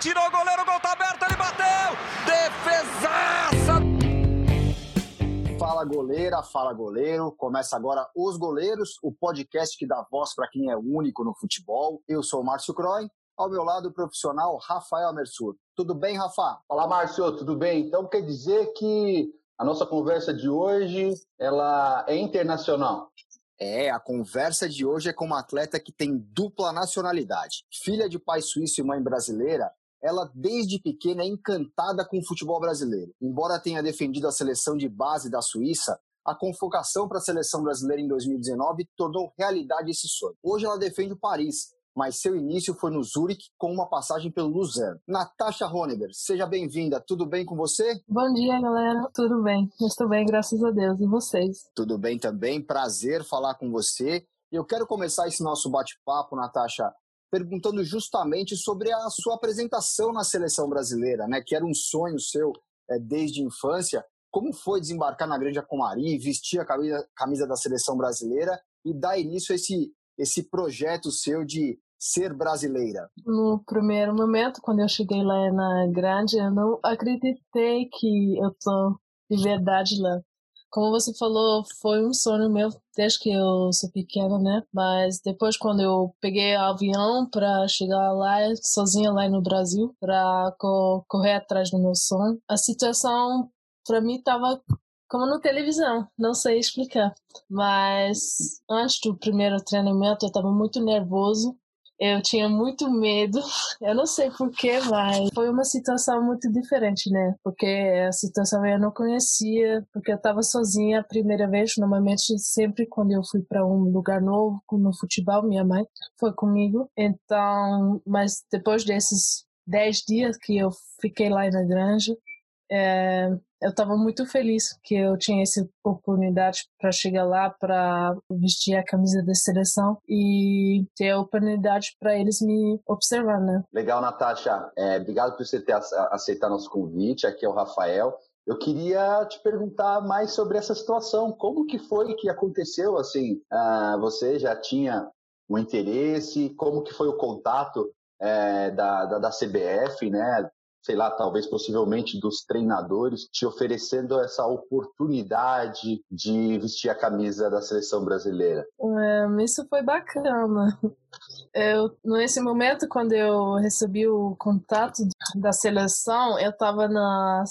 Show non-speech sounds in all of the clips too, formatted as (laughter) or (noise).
Tirou o goleiro, o gol tá aberto, ele bateu! Defesaça! Fala goleira, fala goleiro. Começa agora Os Goleiros, o podcast que dá voz para quem é único no futebol. Eu sou o Márcio Croy, ao meu lado o profissional Rafael Mersur. Tudo bem, Rafa? Olá, Márcio, tudo bem? Então quer dizer que a nossa conversa de hoje ela é internacional? É, a conversa de hoje é com uma atleta que tem dupla nacionalidade. Filha de pai suíço e mãe brasileira, ela desde pequena é encantada com o futebol brasileiro. Embora tenha defendido a seleção de base da Suíça, a convocação para a seleção brasileira em 2019 tornou realidade esse sonho. Hoje ela defende o Paris, mas seu início foi no Zurich com uma passagem pelo Luzern. Natasha Honeber, seja bem-vinda. Tudo bem com você? Bom dia, galera. Tudo bem? Estou bem, graças a Deus. E vocês? Tudo bem também. Prazer falar com você. Eu quero começar esse nosso bate-papo, Natasha, perguntando justamente sobre a sua apresentação na seleção brasileira, né? Que era um sonho seu é, desde a infância. Como foi desembarcar na Grande Acomari, vestir a camisa, camisa da seleção brasileira e dar início a esse, esse projeto seu de ser brasileira? No primeiro momento, quando eu cheguei lá na Grande, eu não acreditei que eu tô de verdade lá. Como você falou, foi um sonho meu desde que eu sou pequena, né? Mas depois, quando eu peguei o avião para chegar lá, sozinha lá no Brasil, para co correr atrás do meu sonho, a situação para mim tava como na televisão, não sei explicar. Mas antes do primeiro treinamento eu estava muito nervoso eu tinha muito medo, (laughs) eu não sei porquê, mas foi uma situação muito diferente, né? Porque a situação eu não conhecia, porque eu estava sozinha a primeira vez. Normalmente, sempre quando eu fui para um lugar novo, no futebol, minha mãe foi comigo. Então, mas depois desses dez dias que eu fiquei lá na granja, é, eu estava muito feliz que eu tinha essa oportunidade para chegar lá, para vestir a camisa da seleção e ter a oportunidade para eles me observar, né? Legal, Natasha. É, obrigado por você ter aceitado nosso convite. Aqui é o Rafael. Eu queria te perguntar mais sobre essa situação. Como que foi que aconteceu? Assim, uh, você já tinha um interesse? Como que foi o contato é, da, da, da, CBF, né? Sei lá, talvez possivelmente dos treinadores te oferecendo essa oportunidade de vestir a camisa da seleção brasileira? É, isso foi bacana. Eu, nesse momento, quando eu recebi o contato da seleção, eu estava numa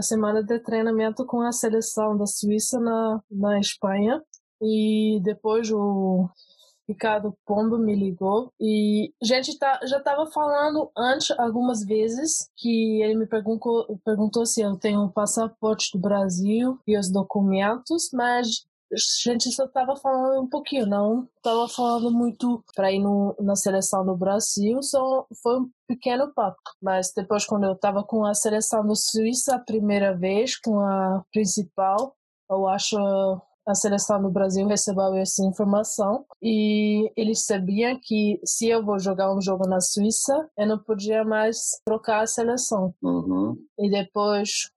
semana de treinamento com a seleção da Suíça na, na Espanha. E depois o Ricardo Pombo me ligou e a gente tá, já estava falando antes algumas vezes que ele me perguntou, perguntou se eu tenho o um passaporte do Brasil e os documentos, mas a gente só estava falando um pouquinho, não estava falando muito para ir no, na seleção do Brasil, só foi um pequeno papo. Mas depois, quando eu estava com a seleção do Suíça a primeira vez, com a principal, eu acho a seleção do Brasil recebeu essa informação e eles sabiam que se eu vou jogar um jogo na Suíça, eu não podia mais trocar a seleção. Uhum. E depois,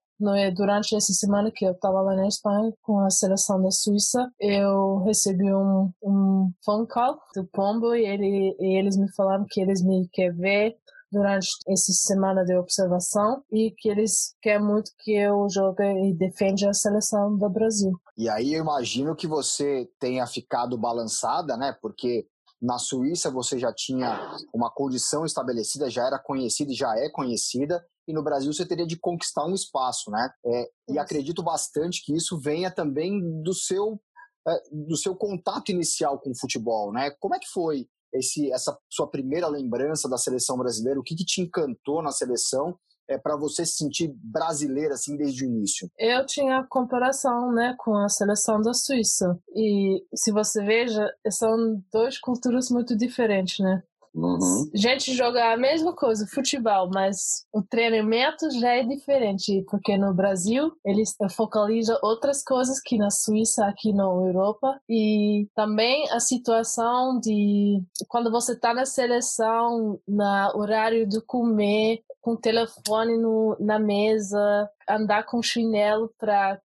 durante essa semana que eu estava lá na Espanha com a seleção da Suíça, eu recebi um, um phone call do Pombo e, ele, e eles me falaram que eles me querem ver durante essa semana de observação e que eles querem muito que eu jogue e defenda a seleção do Brasil. E aí eu imagino que você tenha ficado balançada, né? Porque na Suíça você já tinha uma condição estabelecida, já era conhecida e já é conhecida, e no Brasil você teria de conquistar um espaço, né? É, e acredito bastante que isso venha também do seu é, do seu contato inicial com o futebol, né? Como é que foi esse, essa sua primeira lembrança da seleção brasileira? O que, que te encantou na seleção é, para você se sentir brasileira assim desde o início? Eu tinha comparação né, com a seleção da Suíça. E se você veja, são duas culturas muito diferentes, né? Uhum. Gente joga a mesma coisa, futebol, mas o treinamento já é diferente, porque no Brasil eles focalizam outras coisas que na Suíça, aqui na Europa, e também a situação de quando você está na seleção, na horário de comer, com o telefone no, na mesa, andar com chinelo para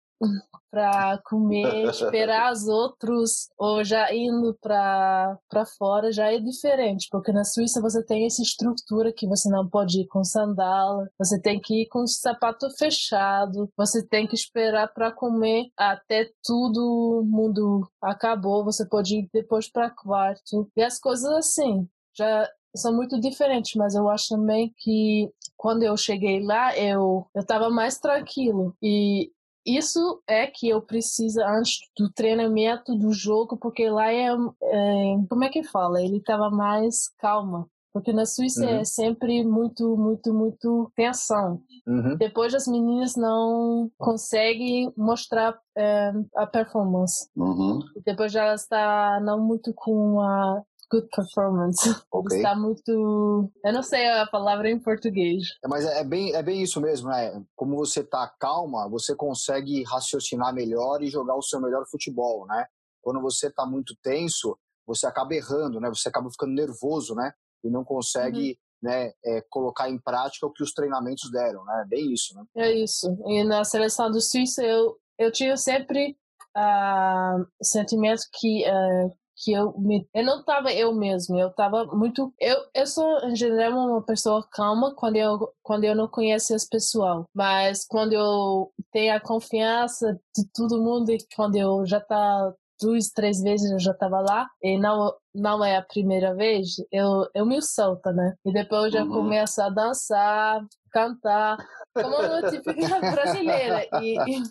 para comer, (laughs) esperar os outros, ou já indo para fora, já é diferente, porque na Suíça você tem essa estrutura que você não pode ir com sandala, você tem que ir com o sapato fechado, você tem que esperar para comer até tudo mundo acabou, você pode ir depois para quarto, e as coisas assim. Já são muito diferentes, mas eu acho também que quando eu cheguei lá, eu eu estava mais tranquilo e isso é que eu preciso antes do treinamento do jogo, porque lá é, é como é que fala? Ele estava mais calma. Porque na Suíça é uhum. é sempre muito, muito, muito tensão. Uhum. Depois as meninas não conseguem mostrar é, a performance. Uhum. Depois já está não muito com a good performance. Okay. Está muito. Eu não sei a palavra em português. É, mas é, é bem, é bem isso mesmo, né? Como você tá calma, você consegue raciocinar melhor e jogar o seu melhor futebol, né? Quando você tá muito tenso, você acaba errando, né? Você acaba ficando nervoso, né? E não consegue. Uhum. Né, é, colocar em prática o que os treinamentos deram, né? Bem isso, né? É isso. E na seleção do Suíça eu eu tinha sempre uh, o sentimento que uh, que eu me eu não tava eu mesmo, eu tava muito eu eu sou em geral uma pessoa calma quando eu quando eu não conheço as pessoas, mas quando eu tenho a confiança de todo mundo e quando eu já tá duas, três vezes eu já tava lá e não não é a primeira vez, eu eu me solto, né? E depois eu já uhum. começo a dançar, cantar, como uma típica (laughs) brasileira. E, e...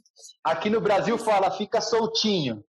Aqui no Brasil fala fica soltinho.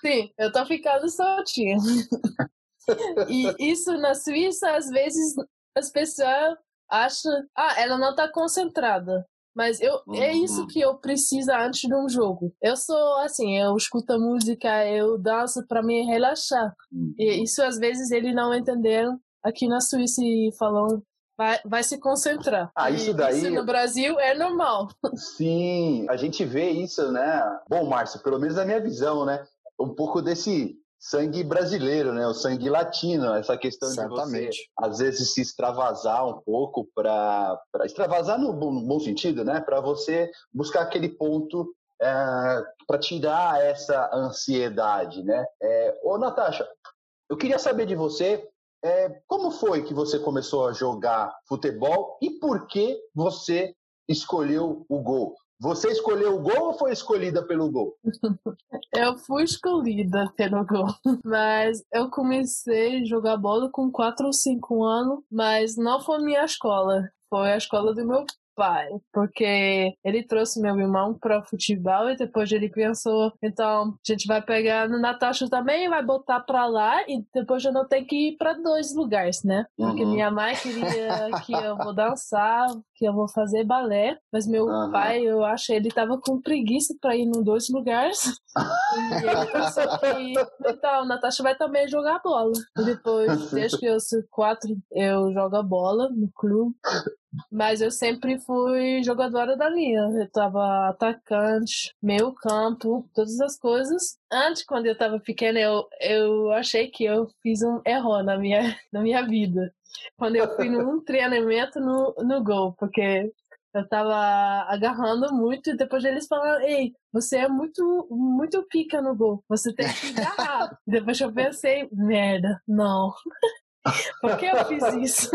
Sim, eu tô ficando soltinha. (laughs) e isso na Suíça, às vezes, as pessoas acham, ah, ela não tá concentrada. Mas eu, uhum. é isso uhum. que eu preciso antes de um jogo. Eu sou assim, eu escuto música, eu danço para me relaxar. Uhum. E isso às vezes eles não entenderam aqui na Suíça e falam vai, vai se concentrar. Ah, isso daí. Isso no Brasil é normal. Sim, a gente vê isso, né? Bom, Márcio, pelo menos na minha visão, né? Um pouco desse sangue brasileiro, né? O sangue latino, essa questão Certamente. de você às vezes se extravasar um pouco para extravasar no, no, bom sentido, né? Para você buscar aquele ponto é, para tirar essa ansiedade, né? É, ô, Natasha, eu queria saber de você é, como foi que você começou a jogar futebol e por que você escolheu o gol? Você escolheu o gol ou foi escolhida pelo gol? (laughs) eu fui escolhida pelo gol, (laughs) mas eu comecei a jogar bola com 4 ou 5 anos, mas não foi minha escola, foi a escola do meu pai, porque ele trouxe meu irmão para futebol e depois ele pensou, então a gente vai pegar no Natasha também, vai botar para lá e depois eu não tenho que ir para dois lugares, né? Porque uhum. minha mãe queria que eu vou dançar, que eu vou fazer balé, mas meu uhum. pai, eu acho, ele tava com preguiça para ir em dois lugares. e ele pensou que, então, Natasha vai também jogar bola. E depois, (laughs) desde que eu sou quatro, eu jogo bola no clube. Mas eu sempre fui jogadora da linha. Eu tava atacante, meio campo, todas as coisas. Antes, quando eu tava pequena, eu, eu achei que eu fiz um erro na minha, (laughs) na minha vida. Quando eu fui num (laughs) treinamento no, no gol, porque eu tava agarrando muito e depois eles falaram, ei, você é muito, muito pica no gol, você tem que agarrar. (laughs) depois eu pensei, merda, não. Por que eu fiz isso?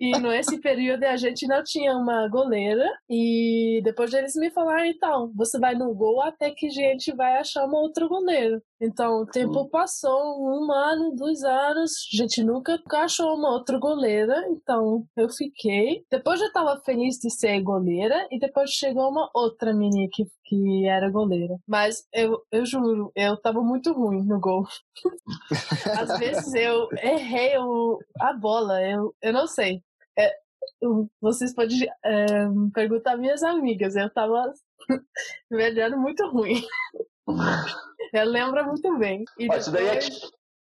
E nesse período a gente não tinha uma goleira. E depois eles me falaram, então, você vai no gol até que a gente vai achar uma outra goleira. Então, o tempo passou, um ano, dois anos, a gente nunca achou uma outra goleira, então eu fiquei. Depois eu tava feliz de ser goleira, e depois chegou uma outra menina que, que era goleira. Mas eu, eu juro, eu tava muito ruim no gol. (laughs) Às vezes eu errei o, a bola, eu, eu não sei. É, vocês podem é, perguntar minhas amigas, eu tava (laughs) velhando muito ruim. (laughs) Ela lembra muito bem. E depois... Isso daí é,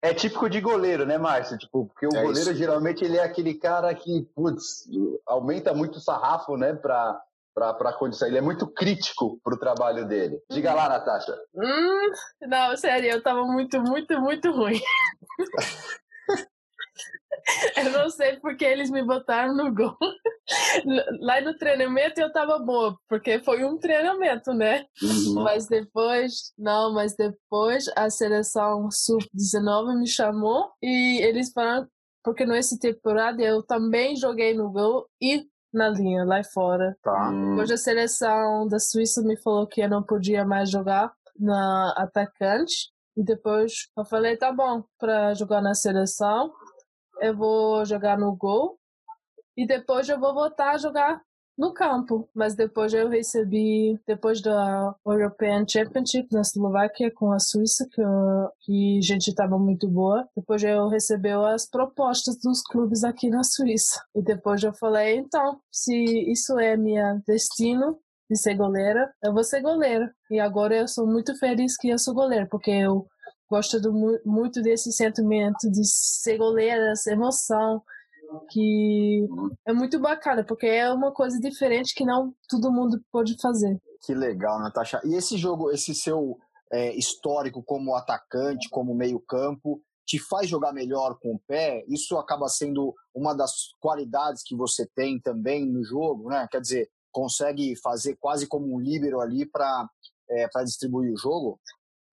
é, típico de goleiro, né, Márcio? Tipo, porque o é goleiro isso. geralmente ele é aquele cara que, putz, aumenta muito o sarrafo, né, pra, pra, pra condição. Ele é muito crítico pro trabalho dele. Diga lá, Natasha. Hum, não, sério, eu tava muito, muito, muito ruim. (laughs) (laughs) Eu não sei porque eles me botaram no gol. (laughs) Lá no treinamento eu tava boa, porque foi um treinamento, né? Uhum. Mas depois, não, mas depois a seleção sub-19 me chamou e eles falaram, porque nessa temporada eu também joguei no gol e na linha, lá fora. Tá. Depois a seleção da Suíça me falou que eu não podia mais jogar na atacante. E depois eu falei, tá bom, para jogar na seleção eu vou jogar no gol e depois eu vou voltar a jogar no campo. Mas depois eu recebi, depois da European Championship na Eslováquia com a Suíça, que, eu, que a gente estava muito boa, depois eu recebi as propostas dos clubes aqui na Suíça. E depois eu falei, então, se isso é meu destino, de ser goleira, eu vou ser goleira. E agora eu sou muito feliz que eu sou goleira, porque eu gosto do, muito desse sentimento de ser goleira, essa emoção, que é muito bacana, porque é uma coisa diferente que não todo mundo pode fazer. Que legal, Natasha. E esse jogo, esse seu é, histórico como atacante, como meio-campo, te faz jogar melhor com o pé? Isso acaba sendo uma das qualidades que você tem também no jogo, né? Quer dizer, consegue fazer quase como um líbero ali para é, distribuir o jogo?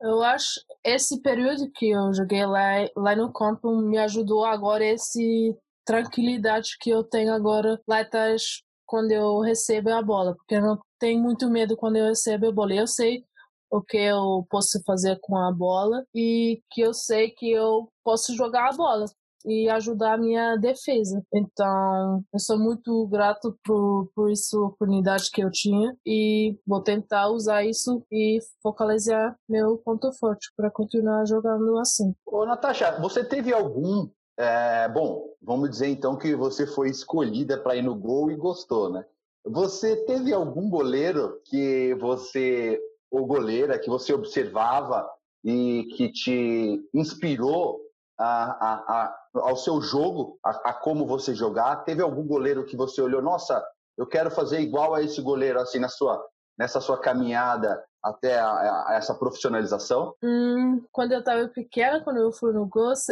Eu acho esse período que eu joguei lá, lá no campo me ajudou agora esse tranquilidade que eu tenho agora lá atrás quando eu recebo a bola, porque eu não tenho muito medo quando eu recebo a bola. Eu sei o que eu posso fazer com a bola e que eu sei que eu posso jogar a bola e ajudar a minha defesa. Então, eu sou muito grato por, por essa oportunidade que eu tinha e vou tentar usar isso e focalizar meu ponto forte para continuar jogando assim. Ô, Natasha, você teve algum. É, bom, vamos dizer então que você foi escolhida para ir no gol e gostou, né? Você teve algum goleiro que você, ou goleira, que você observava e que te inspirou a, a, a, ao seu jogo, a, a, como você jogar? Teve algum goleiro que você olhou, nossa, eu quero fazer igual a esse goleiro, assim, na sua, nessa sua caminhada até a, a essa profissionalização? Hum, quando eu estava pequena, quando eu fui no Ghost,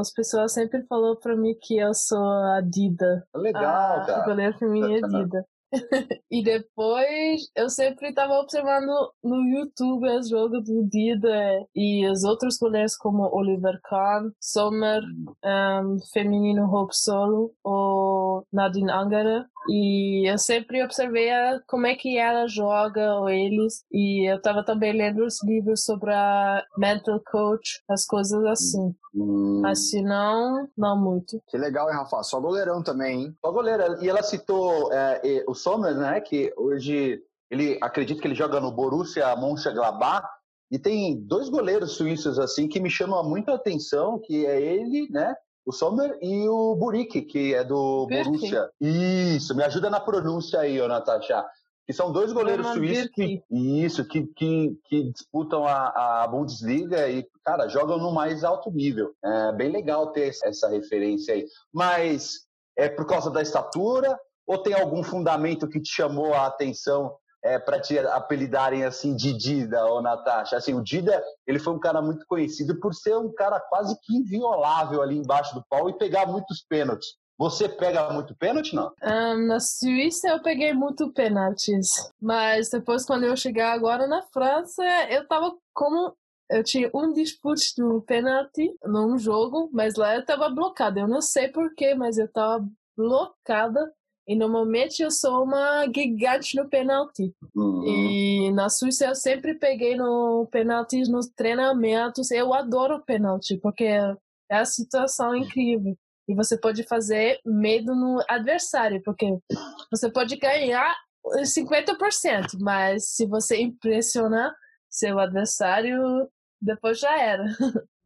as pessoas sempre falaram para mim que eu sou a Dida. Legal, a, cara. O goleiro para mim é Dida. (laughs) e depois eu sempre estava observando no YouTube os jogos do Dida e os outros goleiros como Oliver Kahn, Sommer, um, feminino Hope Solo ou Nadine Angara. E eu sempre observei como é que ela joga, ou eles. E eu estava também lendo os livros sobre a mental coach, as coisas assim. Hum. Mas se não, não muito. Que legal, hein, Rafa? Só goleirão também, hein? Só goleira. E ela citou é, o Sommer, né? Que hoje ele acredita que ele joga no Borussia Mönchengladbach. E tem dois goleiros suíços assim que me chamam muito a atenção, que é ele, né? O Sommer e o Burik, que é do Borussia. Isso, me ajuda na pronúncia aí, ô Natasha. Que são dois goleiros suíços que, isso, que, que, que disputam a, a, Bundesliga e, cara, jogam no mais alto nível. É bem legal ter essa referência aí. Mas é por causa da estatura ou tem algum fundamento que te chamou a atenção é, para te apelidarem assim de Dida ou Natasha. Assim, o Dida ele foi um cara muito conhecido por ser um cara quase que inviolável ali embaixo do pau e pegar muitos pênaltis. Você pega muito pênalti, não? Um, na Suíça eu peguei muito pênaltis, mas depois quando eu chegar agora na França, eu tava como eu tinha um dispute do pênalti num jogo, mas lá eu tava blocada. Eu não sei porquê, mas eu tava blocada e normalmente eu sou uma gigante no penalti. Uhum. E na Suíça eu sempre peguei no penalti nos treinamentos. Eu adoro penalti, porque é a situação incrível. E você pode fazer medo no adversário, porque você pode ganhar 50%, mas se você impressionar seu adversário, depois já era. (laughs)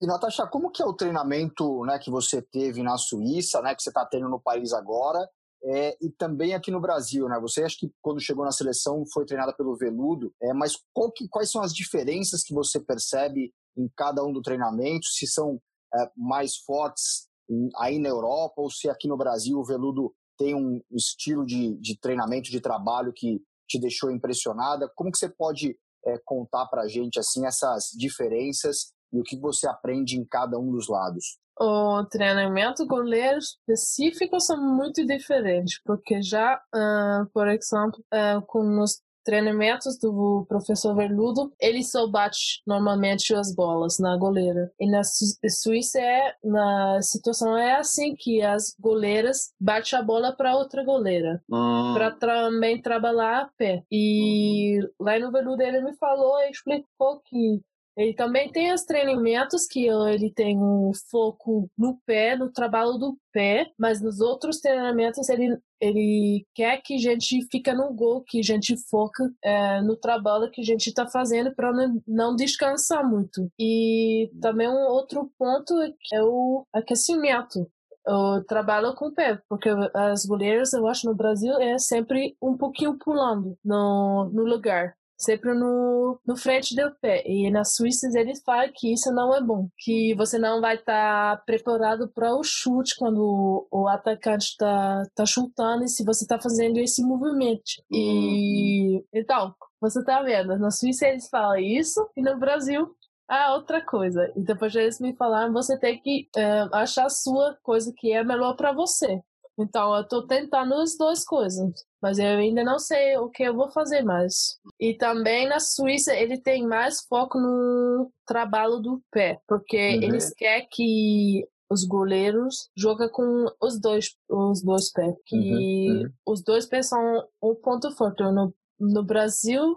E Natasha, como que é o treinamento né, que você teve na Suíça, né, que você está tendo no país agora, é, e também aqui no Brasil, né? Você acha que quando chegou na seleção foi treinada pelo Veludo, é, mas que, quais são as diferenças que você percebe em cada um do treinamento? Se são é, mais fortes aí na Europa ou se aqui no Brasil o Veludo tem um estilo de, de treinamento, de trabalho que te deixou impressionada? Como que você pode é, contar para a gente assim essas diferenças e o que você aprende em cada um dos lados? o treinamento goleiro específico são muito diferentes, porque já, uh, por exemplo, uh, com os treinamentos do professor Verludo, ele só bate normalmente as bolas na goleira. E na Suíça é na situação é assim que as goleiras batem a bola para outra goleira, hum. para também trabalhar a pé. E lá no Verludo ele me falou e explicou que ele também tem os treinamentos que ele tem um foco no pé, no trabalho do pé, mas nos outros treinamentos ele, ele quer que a gente fica no gol, que a gente foca é, no trabalho que a gente está fazendo para não, descansar muito. E também um outro ponto é o aquecimento eu trabalho com o pé, porque as goleiras, eu acho, no Brasil é sempre um pouquinho pulando no, no lugar sempre no, no frente do pé. E na Suíça eles falam que isso não é bom, que você não vai estar tá preparado para o chute quando o, atacante está tá chutando e se você está fazendo esse movimento. E uhum. então, você tá vendo, na Suíça eles falam isso e no Brasil ah, outra coisa. E depois eles me falaram, você tem que uh, achar a sua coisa que é melhor para você. Então, eu tô tentando as duas coisas, mas eu ainda não sei o que eu vou fazer mais. E também na Suíça ele tem mais foco no trabalho do pé, porque uhum. eles querem que os goleiros jogam com os dois, os dois pés, que uhum, uhum. os dois pés são um ponto forte. No, no Brasil,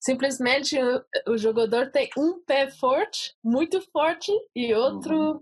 simplesmente o, jogador tem um pé forte, muito forte, e outro uhum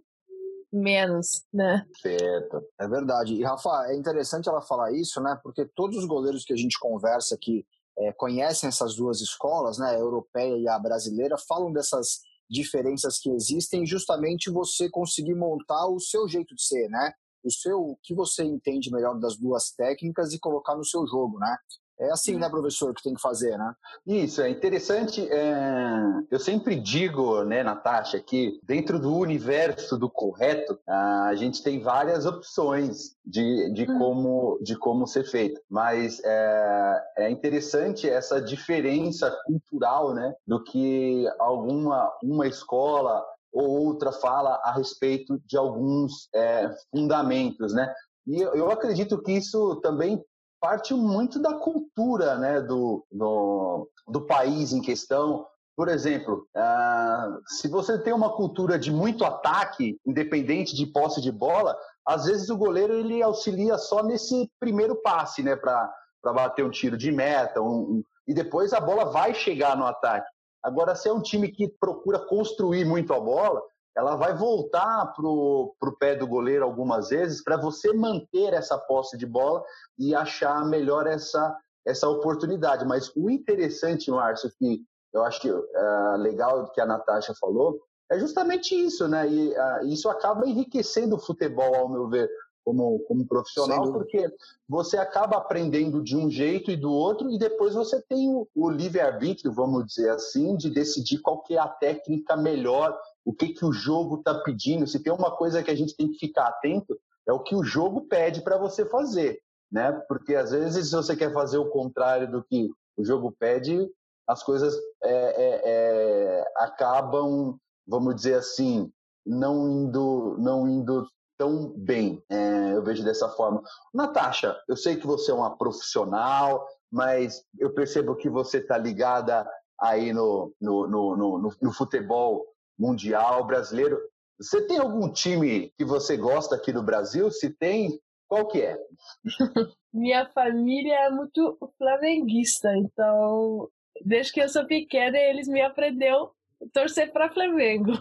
menos, né? Certo. É verdade. E, Rafa, é interessante ela falar isso, né? Porque todos os goleiros que a gente conversa aqui é, conhecem essas duas escolas, né? A europeia e a brasileira, falam dessas diferenças que existem justamente você conseguir montar o seu jeito de ser, né? O seu, o que você entende melhor das duas técnicas e colocar no seu jogo, né? É assim, né, professor, que tem que fazer, né? Isso, é interessante. É... Eu sempre digo, né, Natasha, que dentro do universo do correto, a gente tem várias opções de, de, hum. como, de como ser feito. Mas é, é interessante essa diferença cultural, né, do que alguma uma escola ou outra fala a respeito de alguns é, fundamentos, né? E eu acredito que isso também parte muito da cultura né, do, do, do país em questão. Por exemplo, uh, se você tem uma cultura de muito ataque, independente de posse de bola, às vezes o goleiro ele auxilia só nesse primeiro passe, né, para bater um tiro de meta, um, um, e depois a bola vai chegar no ataque. Agora, se é um time que procura construir muito a bola, ela vai voltar para o pé do goleiro algumas vezes para você manter essa posse de bola e achar melhor essa, essa oportunidade. Mas o interessante, Márcio, que eu acho que, uh, legal que a Natasha falou, é justamente isso, né? E uh, isso acaba enriquecendo o futebol, ao meu ver, como, como profissional, porque você acaba aprendendo de um jeito e do outro, e depois você tem o, o livre-arbítrio, vamos dizer assim, de decidir qual que é a técnica melhor o que, que o jogo está pedindo. Se tem uma coisa que a gente tem que ficar atento, é o que o jogo pede para você fazer. Né? Porque às vezes, se você quer fazer o contrário do que o jogo pede, as coisas é, é, é, acabam, vamos dizer assim, não indo, não indo tão bem. É, eu vejo dessa forma. Natasha, eu sei que você é uma profissional, mas eu percebo que você está ligada aí no, no, no, no, no futebol mundial brasileiro. Você tem algum time que você gosta aqui no Brasil? Se tem, qual que é? (laughs) Minha família é muito flamenguista, então desde que eu sou pequena eles me aprendeu torcer para Flamengo.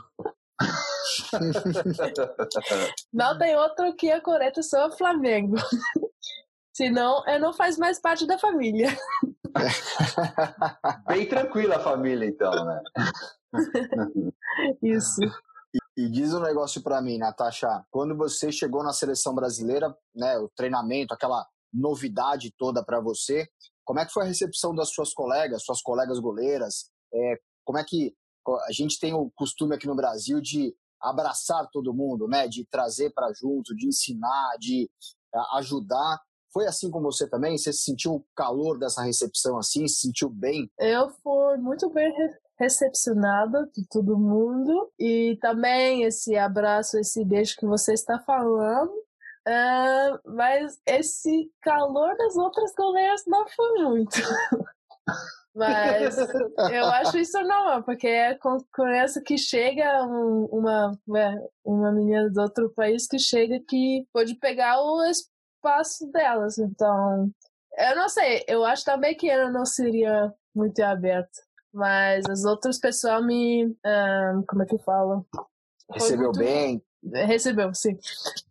(laughs) não tem outro que é correto, só Flamengo. Senão, eu não faz mais parte da família. (laughs) Bem tranquila a família, então, né? (laughs) Isso. E, e, diz um negócio para mim, Natasha. Quando você chegou na seleção brasileira, né, o treinamento, aquela novidade toda para você, como é que foi a recepção das suas colegas, suas colegas goleiras? É, como é que a gente tem o costume aqui no Brasil de abraçar todo mundo, né, de trazer para junto, de ensinar, de ajudar. Foi assim com você também? Você sentiu o calor dessa recepção assim? Se sentiu bem? Eu fui muito bem recepcionada de todo mundo e também esse abraço, esse beijo que você está falando. Uh, mas esse calor das outras goleiras não foi muito. (laughs) Mas eu acho isso normal, porque é essa que chega um, uma, é, uma menina de outro país que chega que pode pegar o espaço delas. Então, eu não sei, eu acho também que ela não seria muito aberta. Mas as outras pessoas me. Um, como é que fala? Recebeu muito... bem? Recebeu, sim.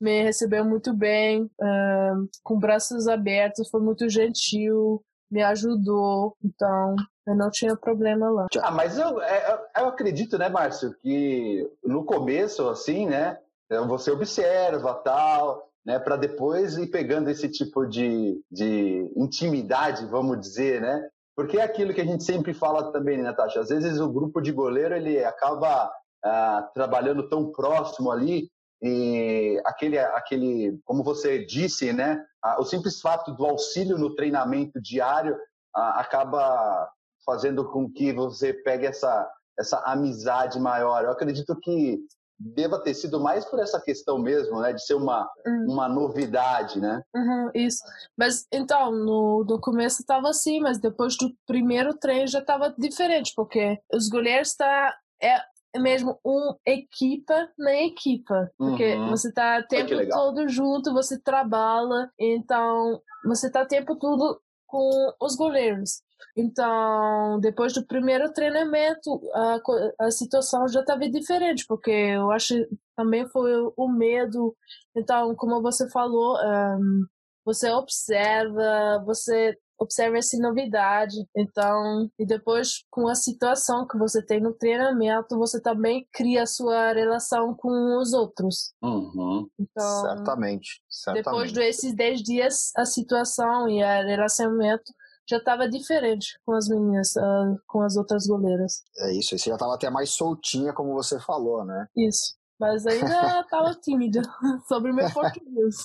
Me recebeu muito bem, um, com braços abertos, foi muito gentil me ajudou, então eu não tinha problema lá. Ah, mas eu, é, eu acredito, né, Márcio, que no começo, assim, né, você observa tal, né, para depois ir pegando esse tipo de, de intimidade, vamos dizer, né? Porque é aquilo que a gente sempre fala também, né, Natasha? Às vezes o grupo de goleiro ele acaba ah, trabalhando tão próximo ali e aquele, aquele, como você disse, né, o simples fato do auxílio no treinamento diário acaba fazendo com que você pegue essa, essa amizade maior. Eu acredito que deva ter sido mais por essa questão mesmo, né, de ser uma, uhum. uma novidade, né? Uhum, isso. Mas então, no, no começo estava assim, mas depois do primeiro treino já estava diferente, porque os goleiros tá é mesmo um equipa na equipa. Porque uhum. você tá o tempo todo junto, você trabalha, então você tá o tempo todo com os goleiros. Então, depois do primeiro treinamento, a, a situação já estava diferente, porque eu acho também foi o medo. Então, como você falou, um, você observa, você observa essa novidade. Então, e depois com a situação que você tem no treinamento, você também cria a sua relação com os outros. Uhum. Então, certamente, certamente. Depois desses 10 dias, a situação e o relacionamento já estava diferente com as meninas, uh, com as outras goleiras. É isso, você já estava até mais soltinha, como você falou, né? Isso. Mas ainda (laughs) estava tímida (laughs) sobre o meu português.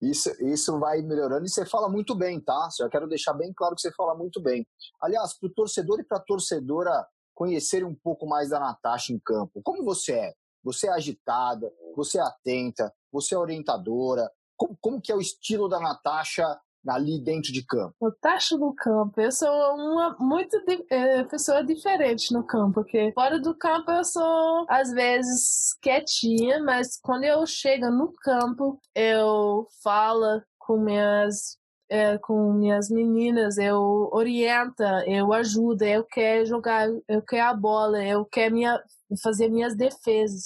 Isso, isso vai melhorando e você fala muito bem, tá? Eu quero deixar bem claro que você fala muito bem. Aliás, para o torcedor e para a torcedora conhecerem um pouco mais da Natasha em campo, como você é? Você é agitada, você é atenta, você é orientadora. Como, como que é o estilo da Natasha ali dentro de campo? Eu tacho no campo. Eu sou uma muito é, pessoa diferente no campo, porque fora do campo eu sou às vezes quietinha, mas quando eu chego no campo, eu falo com minhas é, com minhas meninas, eu orienta, eu ajudo, eu quero jogar, eu quero a bola, eu quero minha, fazer minhas defesas.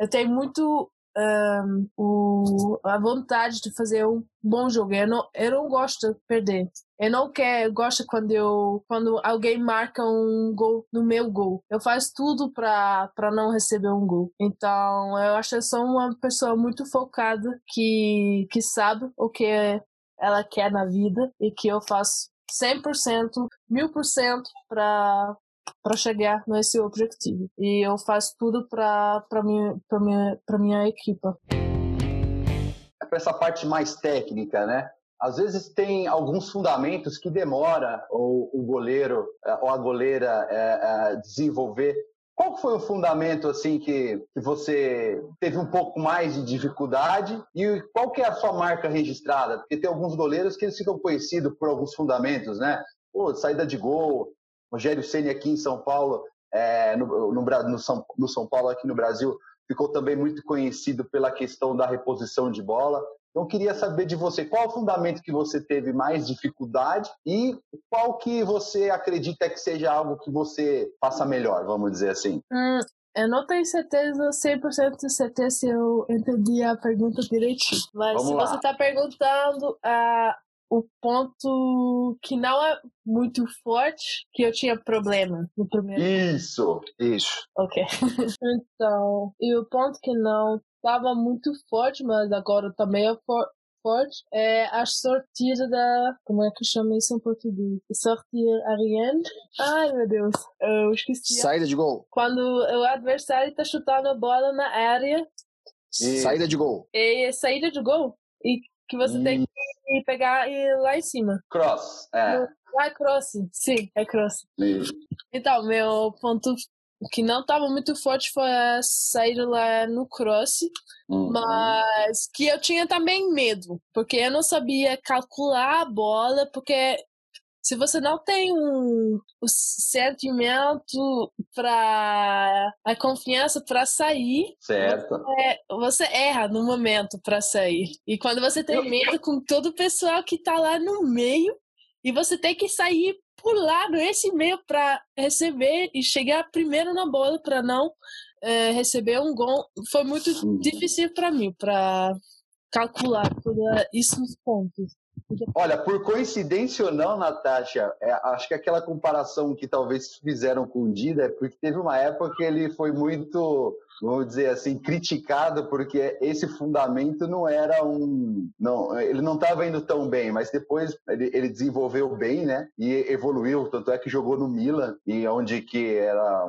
Eu tenho muito um, o, a vontade de fazer um bom jogo. Eu não, eu não gosto de perder. Eu não quero, eu gosto quando eu quando alguém marca um gol no meu gol. Eu faço tudo para para não receber um gol. Então, eu acho que eu sou uma pessoa muito focada que que sabe o que ela quer na vida e que eu faço 100%, 1000% para para chegar nesse objetivo. E eu faço tudo para minha, para minha, para minha equipa. Para essa parte mais técnica, né? Às vezes tem alguns fundamentos que demora o, o goleiro eh, ou a goleira é, é, desenvolver. Qual foi o fundamento assim que, que você teve um pouco mais de dificuldade e qual que é a sua marca registrada? Porque tem alguns goleiros que eles ficam conhecidos por alguns fundamentos, né? Pô, saída de gol, Rogério Ceni aqui em São Paulo, é, no, no, no, São, no São Paulo aqui no Brasil, ficou também muito conhecido pela questão da reposição de bola. Então, queria saber de você qual o fundamento que você teve mais dificuldade e qual que você acredita que seja algo que você faça melhor, vamos dizer assim. Hum, eu não tenho certeza, 100% de certeza se eu entendi a pergunta direitinho. Mas vamos se lá. você está perguntando uh, o ponto que não é muito forte, que eu tinha problema no primeiro. Isso, isso. Ok. (laughs) então, e o ponto que não estava muito forte, mas agora também é for forte, é a sortida da. Como é que chama isso em português? Sortir Ariane. Ai, meu Deus. Eu esqueci. Saída de gol. Quando o adversário está chutando a bola na área. E... Saída de gol. E saída de gol. E que você tem que pegar e ir lá em cima. Cross, é. Ah, é cross. Sim, é cross. Então, meu ponto que não estava muito forte foi saída lá no cross, uhum. mas que eu tinha também medo, porque eu não sabia calcular a bola, porque se você não tem um, o sentimento para a confiança para sair, certo. Você, você, erra no momento para sair. E quando você tem medo com todo o pessoal que está lá no meio e você tem que sair pular nesse meio para receber e chegar primeiro na bola para não é, receber um gol, foi muito difícil para mim para calcular isso nos pontos. Olha, por coincidência ou não, Natasha, é, acho que aquela comparação que talvez fizeram com o Dida é porque teve uma época que ele foi muito vamos dizer assim, criticado porque esse fundamento não era um. Não, ele não estava indo tão bem, mas depois ele, ele, desenvolveu bem, né? E evoluiu, tanto é que jogou no Milan, e onde que era,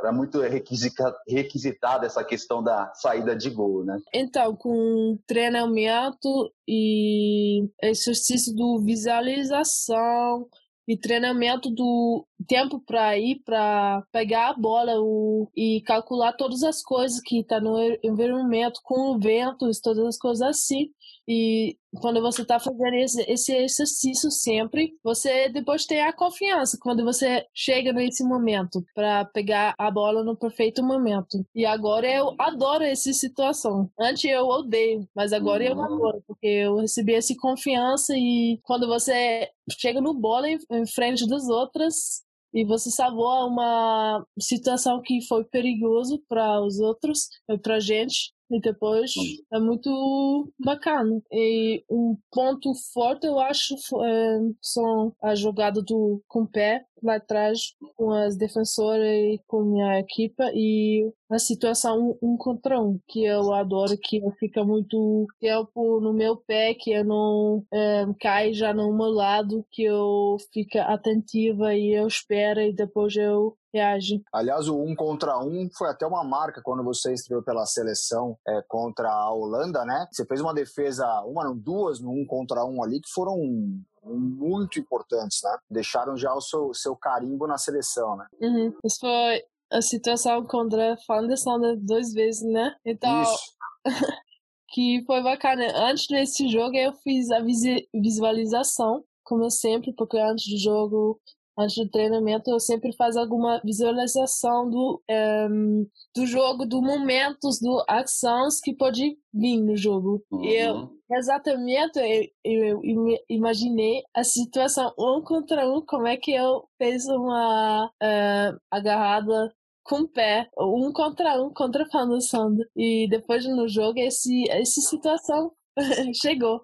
era muito requisitada essa questão da saída de gol, né? Então, com treinamento e exercício do visualização, e treinamento do tempo para ir para pegar a bola o, e calcular todas as coisas que está no environmento com o vento, todas as coisas assim. E quando você está fazendo esse, esse, exercício sempre, você depois tem a confiança quando você chega nesse momento para pegar a bola no perfeito momento. E agora eu adoro essa situação. Antes eu odeio, mas agora eu adoro, porque eu recebi essa confiança e quando você chega no bola em, em frente das outras, e você salvou uma situação que foi perigoso para os outros, para gente. E depois é muito bacana. E um ponto forte, eu acho, é, são a jogada do com pé lá atrás com as defensoras e com a equipa e a situação um contra um, que eu adoro, que eu fica muito tempo no meu pé, que eu não é, cai já no meu lado, que eu fica atentiva e eu espero e depois eu reage. Aliás, o um contra um foi até uma marca quando você estreou pela seleção é, contra a Holanda, né? Você fez uma defesa, uma não, duas no um contra um ali que foram muito importantes, né? Deixaram já o seu, seu carimbo na seleção, né? Uhum. Isso foi a situação contra a Fanderson duas vezes, né? Então, (laughs) que foi bacana. Antes desse jogo eu fiz a visualização, como sempre, porque antes do jogo antes do treinamento, eu sempre faço alguma visualização do, um, ehm, do jogo, do momentos, do ações que pode vir no jogo. Uhum. Eu, exatamente, eu, eu, imaginei a situação um contra um, como é que eu fiz uma uh, agarrada com o pé, um contra um, contra a Sandra. E depois no jogo, esse, essa situação (laughs) chegou.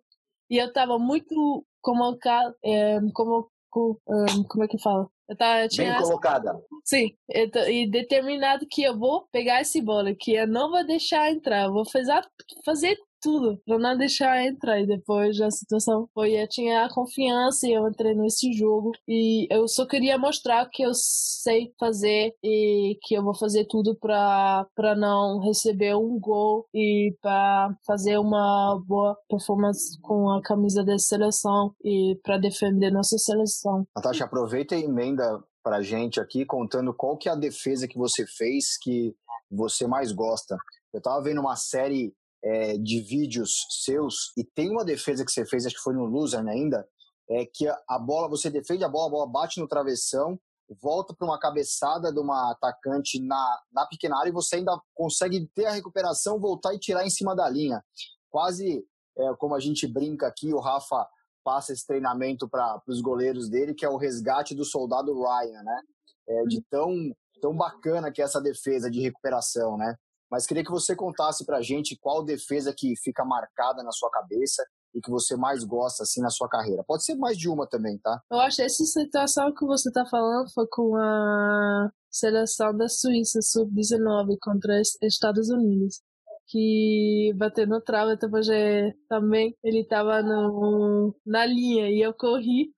E eu tava muito como, é, como um, como é que fala? Eu tava, eu Bem colocada. Sim, tô, e determinado que eu vou pegar esse bola, que eu não vou deixar entrar, eu vou fazer, fazer tudo para não deixar entrar. E depois a situação foi, eu tinha a confiança e eu entrei nesse jogo. E eu só queria mostrar que eu sei fazer e que eu vou fazer tudo para não receber um gol e para fazer uma boa performance com a camisa da seleção e para defender nossa seleção. Natasha, aproveita e emenda para gente aqui contando qual que é a defesa que você fez que você mais gosta. Eu tava vendo uma série é, de vídeos seus e tem uma defesa que você fez, acho que foi no Loser ainda, é que a bola, você defende a bola, a bola bate no travessão, volta para uma cabeçada de uma atacante na, na pequena área e você ainda consegue ter a recuperação, voltar e tirar em cima da linha. Quase é, como a gente brinca aqui, o Rafa passa esse treinamento para os goleiros dele, que é o resgate do soldado Ryan, né? É, de tão, tão bacana que é essa defesa de recuperação, né? Mas queria que você contasse para a gente qual defesa que fica marcada na sua cabeça e que você mais gosta assim na sua carreira. Pode ser mais de uma também, tá? Eu acho que essa situação que você está falando foi com a seleção da Suíça sub-19 contra os Estados Unidos que bateu no trave, é, também ele estava na linha e eu corri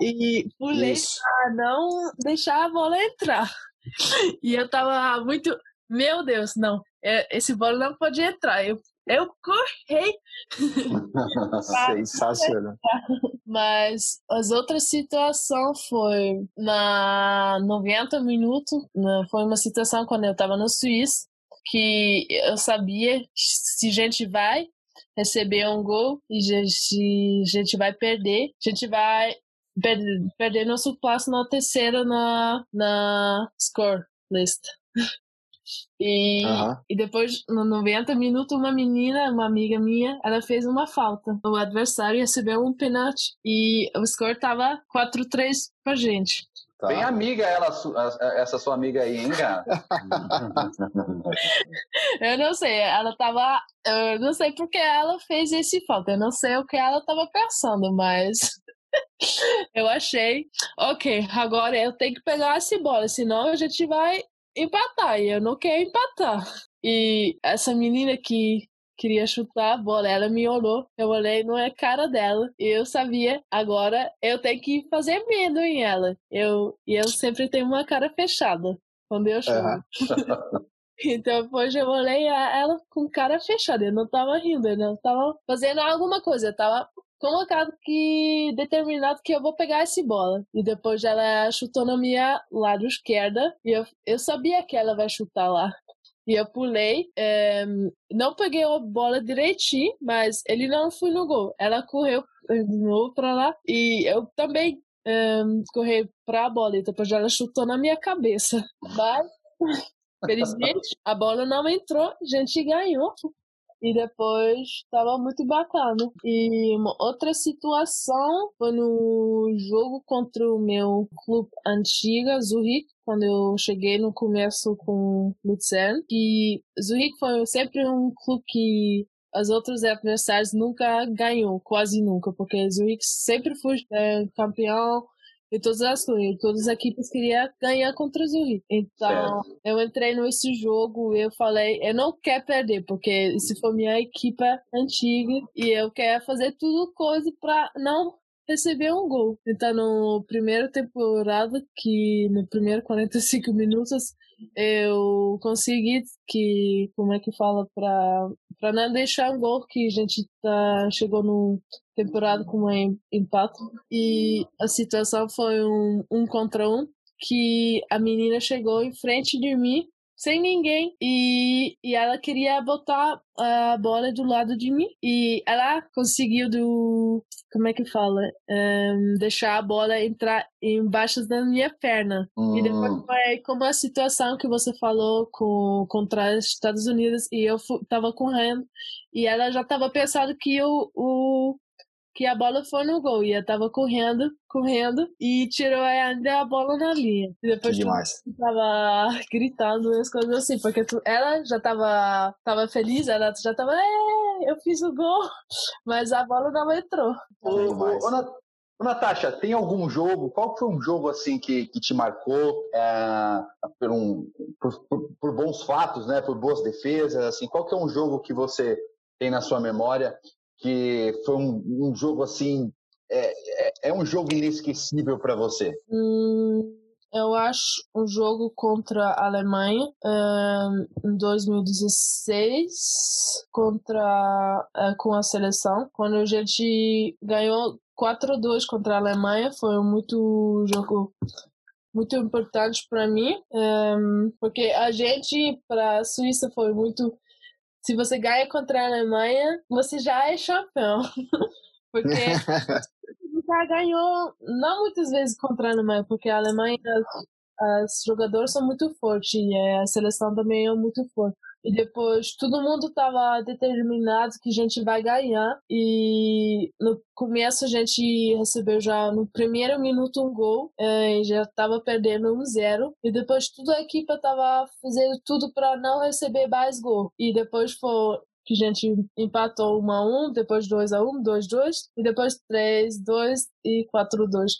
e pulei para não deixar a bola entrar. (laughs) E eu tava muito meu Deus, não. É, esse bola não pode entrar. Eu, eu corri. (laughs) Sensacional. Mas as outras situações foi na 90 minutos, né, foi uma situação quando eu estava na Suíça, que eu sabia se a gente vai receber um gol e se a gente vai perder, a gente vai perder, perder nosso passo na terceira na, na score list. E, uhum. e depois, no 90 minutos, uma menina, uma amiga minha, ela fez uma falta. O adversário recebeu um pênalti e o score tava 4-3 pra gente. Tá. Bem amiga ela, essa sua amiga aí, hein, cara? (laughs) eu não sei, ela tava. Eu não sei porque ela fez esse falta. Eu não sei o que ela tava pensando, mas. (laughs) eu achei. Ok, agora eu tenho que pegar essa bola, senão a gente vai empatar. E eu não quero empatar. E essa menina que queria chutar a bola. Ela me olhou, eu olhei não é cara dela. E eu sabia, agora eu tenho que fazer medo em ela. Eu, e eu sempre tenho uma cara fechada quando eu chuto. Uhum. (laughs) então depois eu olhei ela com cara fechada. Eu não tava rindo, eu não tava fazendo alguma coisa. Eu tava colocado que determinado que eu vou pegar essa bola. E depois ela chutou na minha lado esquerda e eu, eu sabia que ela vai chutar lá. E eu pulei, é, não peguei a bola direitinho, mas ele não foi no gol. Ela correu de novo pra lá e eu também é, corri pra bola. E depois ela chutou na minha cabeça. Mas, (laughs) felizmente, a bola não entrou, a gente ganhou. E depois estava muito bacana. E uma outra situação foi no jogo contra o meu clube antiga, Zurich, quando eu cheguei no começo com Luzern. E Zurich foi sempre um clube que as outros adversários nunca ganhou, quase nunca, porque Zurich sempre foi é, campeão e todas as todas as equipes queriam ganhar contra o Zurich. Então, certo. eu entrei nesse jogo e eu falei, eu não quero perder, porque se for minha equipe antiga e eu quero fazer tudo coisa para não receber um gol. Então, no primeiro temporada, que no primeiro 45 minutos, eu consegui que, como é que fala, para para não deixar um gol que a gente tá, chegou no temporada com um empate. E a situação foi um, um contra um que a menina chegou em frente de mim sem ninguém. E, e ela queria botar a bola do lado de mim. E ela conseguiu do como é que fala? Um, deixar a bola entrar embaixo da minha perna. Hum. e depois foi como a situação que você falou com contra os Estados Unidos. E eu fui, tava correndo. E ela já tava pensando que o, o que a bola foi no gol. E eu tava correndo, correndo, e tirou ainda a bola na linha. E depois que demais. tava gritando as coisas assim, porque tu, ela já tava, tava feliz, ela já tava, é, eu fiz o gol, (laughs) mas a bola não entrou. Ô, Natasha, tem algum jogo? Qual foi um jogo assim que, que te marcou é, por, um, por, por, por, bons fatos, né? Por boas defesas? Assim, qual que é um jogo que você tem na sua memória que foi um, um jogo assim. É, é, é, um jogo inesquecível para você? Hum, eu acho um jogo contra a Alemanha um, em 2016 contra uh, com a seleção quando a gente ganhou 4 a 2 contra a Alemanha foi muito jogo muito importante para mim um, porque a gente para a Suíça foi muito se você ganha contra a Alemanha, você já é campeão. (laughs) porque (laughs) já ganhou, não muitas vezes contra a Alemanha, porque a Alemanha, os jogadores são muito fortes e a seleção também é muito forte. E depois todo mundo estava determinado que a gente vai ganhar. E no começo a gente recebeu já no primeiro minuto um gol. É, e já estava perdendo um zero. E depois toda a equipe estava fazendo tudo para não receber mais gol. E depois foi que a gente empatou 1 a 1, depois 2 a 1, 2 2 e depois 3 2 e 4 2.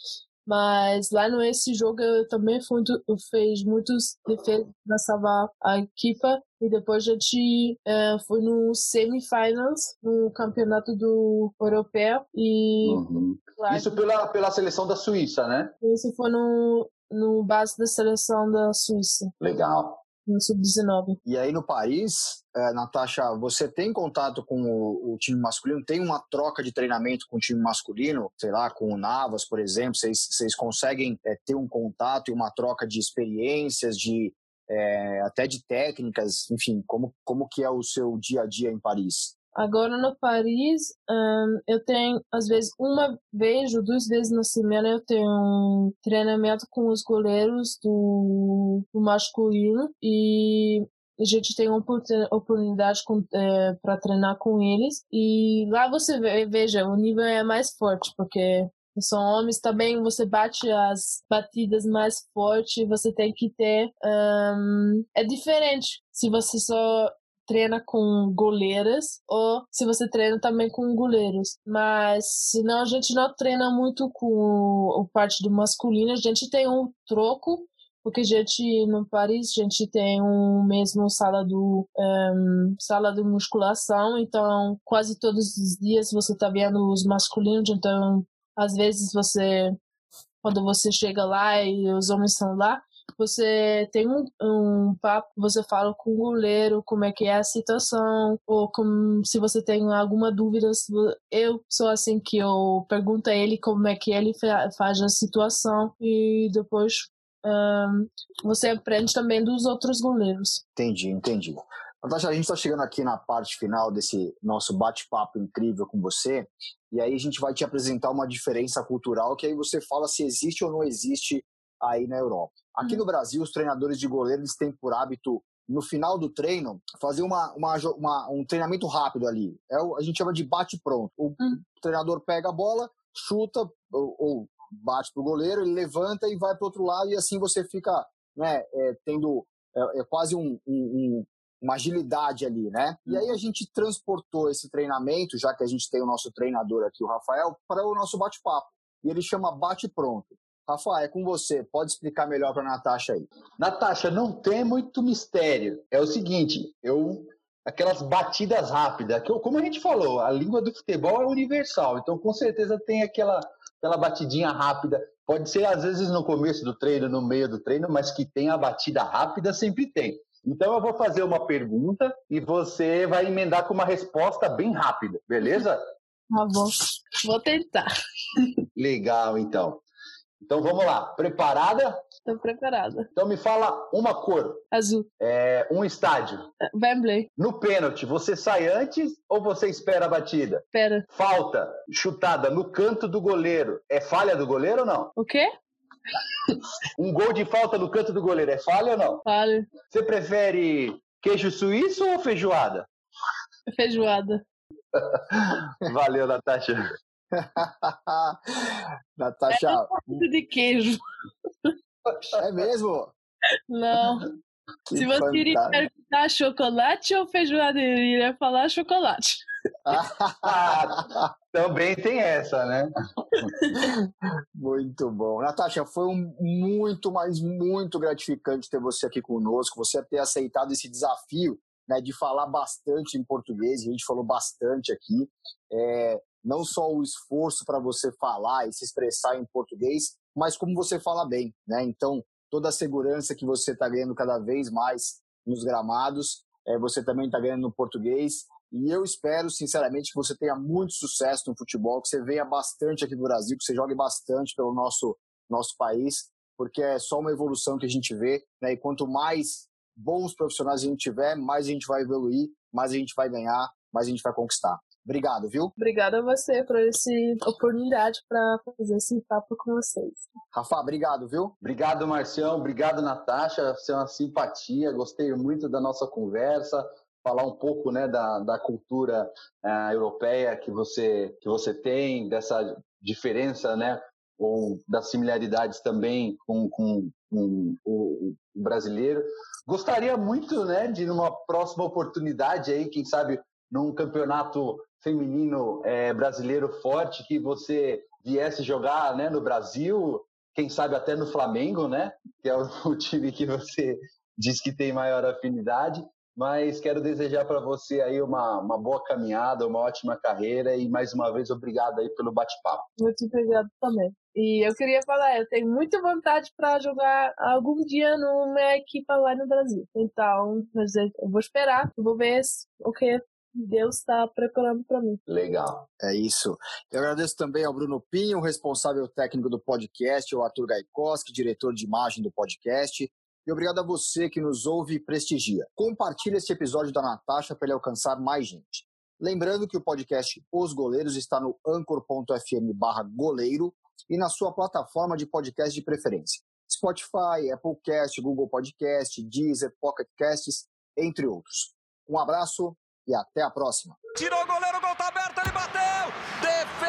Mas lá no esse jogo eu também fui, eu fiz muitos defesas para salvar a equipe e depois a gente é, foi no semifinals no campeonato do europeu e uhum. isso pela pela seleção da Suíça, né? Isso foi no no base da seleção da Suíça. Legal. No sub-19. E aí no Paris, é, Natasha, você tem contato com o, o, time masculino? Tem uma troca de treinamento com o time masculino? Sei lá, com o Navas, por exemplo? Vocês conseguem é, ter um contato e uma troca de experiências, de é, até de técnicas? Enfim, como, como que é o seu dia a dia em Paris? Agora no Paris, um, eu tenho, às vezes, uma vez ou duas vezes na semana, eu tenho um treinamento com os goleiros do, do masculino e a gente tem uma oportunidade é, para treinar com eles. E lá você vê, veja, o nível é mais forte, porque são homens também, você bate as batidas mais forte, você tem que ter. Um, é diferente se você só treina com goleiras ou se você treina também com goleiros. Mas senão a gente não treina muito com o, parte do masculino, a gente tem um troco porque a gente no Paris a gente tem um mesmo sala do um, sala de musculação. Então quase todos os dias você tá vendo os masculinos. Então às vezes você quando você chega lá e os homens estão lá você tem um, um papo, você fala com o goleiro como é que é a situação, ou como, se você tem alguma dúvida, eu sou assim que eu pergunto a ele como é que ele faz a situação e depois um, você aprende também dos outros goleiros. Entendi, entendi. Natasha, a gente está chegando aqui na parte final desse nosso bate-papo incrível com você, e aí a gente vai te apresentar uma diferença cultural que aí você fala se existe ou não existe aí na Europa. Aqui uhum. no Brasil, os treinadores de goleiro eles têm por hábito, no final do treino, fazer uma, uma, uma um treinamento rápido ali. É o, a gente chama de bate-pronto. O uhum. treinador pega a bola, chuta ou, ou bate pro goleiro, ele levanta e vai para outro lado e assim você fica né, é, tendo é, é quase um, um, uma agilidade ali, né? E aí a gente transportou esse treinamento, já que a gente tem o nosso treinador aqui, o Rafael, para o nosso bate-papo. E ele chama Bate Pronto. Rafa, é com você. Pode explicar melhor para a Natasha aí. Natasha, não tem muito mistério. É o seguinte, eu aquelas batidas rápidas, que eu, como a gente falou, a língua do futebol é universal, então com certeza tem aquela, aquela batidinha rápida. Pode ser às vezes no começo do treino, no meio do treino, mas que tem a batida rápida sempre tem. Então eu vou fazer uma pergunta e você vai emendar com uma resposta bem rápida, beleza? Tá bom. Vou tentar. Legal, então. Então vamos lá. Preparada? Estou preparada. Então me fala uma cor. Azul. É, um estádio. Wembley. No pênalti, você sai antes ou você espera a batida? Espera. Falta chutada no canto do goleiro. É falha do goleiro ou não? O quê? um gol de falta no canto do goleiro é falha ou não? Falha. Você prefere queijo suíço ou feijoada? Feijoada. (laughs) Valeu, Natasha. (laughs) Natasha. É de queijo. É mesmo? Não. (laughs) Que Se você iria perguntar chocolate ou feijoada, eu iria falar chocolate. (laughs) ah, também tem essa, né? Muito bom. Natasha, foi um muito, mas muito gratificante ter você aqui conosco, você ter aceitado esse desafio né, de falar bastante em português, a gente falou bastante aqui. É, não só o esforço para você falar e se expressar em português, mas como você fala bem, né? Então, toda a segurança que você está ganhando cada vez mais nos gramados, é, você também está ganhando no português. E eu espero, sinceramente, que você tenha muito sucesso no futebol, que você venha bastante aqui no Brasil, que você jogue bastante pelo nosso, nosso país, porque é só uma evolução que a gente vê, né? E quanto mais bons profissionais a gente tiver, mais a gente vai evoluir, mais a gente vai ganhar, mais a gente vai conquistar. Obrigado, viu? Obrigada a você por essa oportunidade para fazer esse papo com vocês. Rafa, obrigado, viu? Obrigado, Marcião. Obrigado, Natasha. Você é uma simpatia. Gostei muito da nossa conversa. Falar um pouco né, da, da cultura uh, europeia que você, que você tem, dessa diferença, né? Ou das similaridades também com, com, com o, o brasileiro. Gostaria muito, né, de numa próxima oportunidade aí, quem sabe num campeonato feminino é, brasileiro forte que você viesse jogar né, no Brasil, quem sabe até no Flamengo, né? Que é o, (laughs) time que você diz que tem maior afinidade. Mas quero desejar para você aí uma, uma boa caminhada, uma ótima carreira e mais uma vez obrigado aí pelo bate-papo. Muito obrigado também. E eu queria falar, eu tenho muita vontade para jogar algum dia numa equipe lá no Brasil. Então, eu vou esperar, vou ver o que Deus está preparando para mim. Legal. É isso. Eu agradeço também ao Bruno Pinho, responsável técnico do podcast, ao Arthur Gaikoski, diretor de imagem do podcast. E obrigado a você que nos ouve e prestigia. Compartilhe este episódio da Natasha para ele alcançar mais gente. Lembrando que o podcast Os Goleiros está no anchor.fm goleiro e na sua plataforma de podcast de preferência. Spotify, Applecast, Google Podcast, Deezer, Pocket Casts, entre outros. Um abraço e até a próxima. Tirou o goleiro, o gol tá aberto, ele bateu! Defesa!